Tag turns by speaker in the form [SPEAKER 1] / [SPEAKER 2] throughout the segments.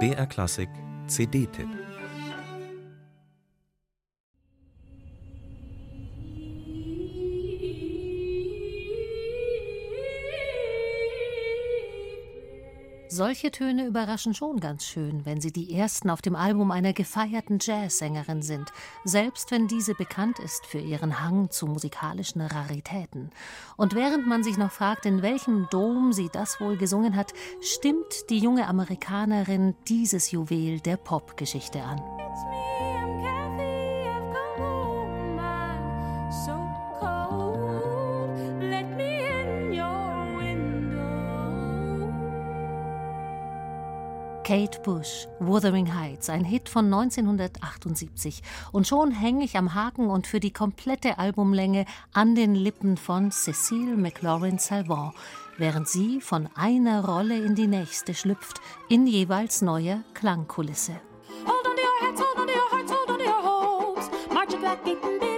[SPEAKER 1] BR Klassik CD-Tipp
[SPEAKER 2] Solche Töne überraschen schon ganz schön, wenn sie die ersten auf dem Album einer gefeierten Jazzsängerin sind, selbst wenn diese bekannt ist für ihren Hang zu musikalischen Raritäten. Und während man sich noch fragt, in welchem Dom sie das wohl gesungen hat, stimmt die junge Amerikanerin dieses Juwel der Popgeschichte an. Kate Bush, Wuthering Heights, ein Hit von 1978. Und schon hänge ich am Haken und für die komplette Albumlänge an den Lippen von Cecile McLaurin Salvant, während sie von einer Rolle in die nächste schlüpft, in jeweils neuer Klangkulisse. Hold on to your heads, hold on to your hearts, hold on to your hopes. March back,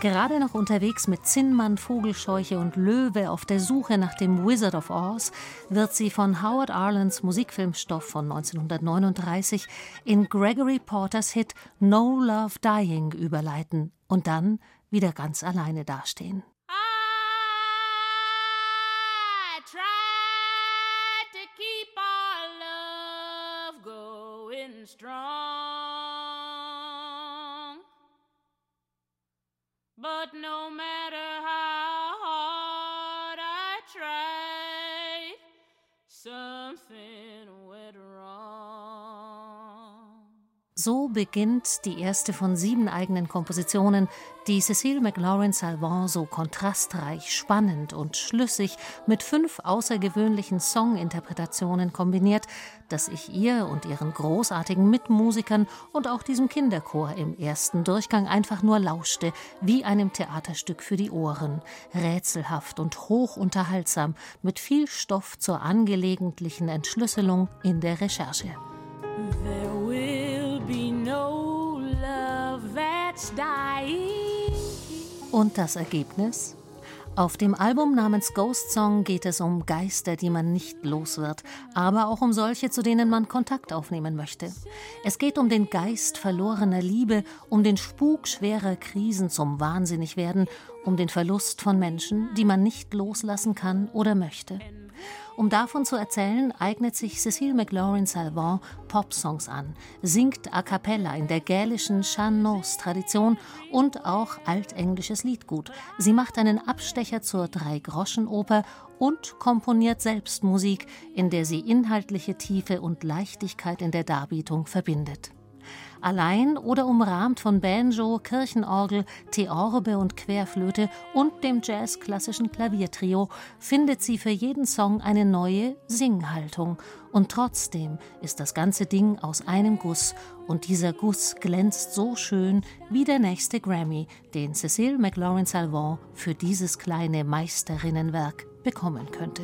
[SPEAKER 2] Gerade noch unterwegs mit Zinnmann, Vogelscheuche und Löwe auf der Suche nach dem Wizard of Oz, wird sie von Howard Arlands Musikfilmstoff von 1939 in Gregory Porters Hit No Love Dying überleiten und dann wieder ganz alleine dastehen. strong. But no matter So beginnt die erste von sieben eigenen Kompositionen, die Cecile McLaurin Salvant so kontrastreich, spannend und schlüssig mit fünf außergewöhnlichen Songinterpretationen kombiniert, dass ich ihr und ihren großartigen Mitmusikern und auch diesem Kinderchor im ersten Durchgang einfach nur lauschte, wie einem Theaterstück für die Ohren, rätselhaft und hochunterhaltsam, mit viel Stoff zur angelegentlichen Entschlüsselung in der Recherche. Und das Ergebnis? Auf dem Album namens Ghost Song geht es um Geister, die man nicht los wird, aber auch um solche, zu denen man Kontakt aufnehmen möchte. Es geht um den Geist verlorener Liebe, um den Spuk schwerer Krisen zum Wahnsinnigwerden, um den Verlust von Menschen, die man nicht loslassen kann oder möchte. Um davon zu erzählen, eignet sich Cecile McLaurin Salvant Popsongs an, singt a cappella in der gälischen Chanos-Tradition und auch altenglisches Liedgut. Sie macht einen Abstecher zur Drei-Groschen-Oper und komponiert selbst Musik, in der sie inhaltliche Tiefe und Leichtigkeit in der Darbietung verbindet. Allein oder umrahmt von Banjo, Kirchenorgel, Theorbe und Querflöte und dem jazzklassischen Klaviertrio findet sie für jeden Song eine neue Singhaltung. Und trotzdem ist das ganze Ding aus einem Guss und dieser Guss glänzt so schön wie der nächste Grammy, den Cecile McLaurin Salvant für dieses kleine Meisterinnenwerk bekommen könnte.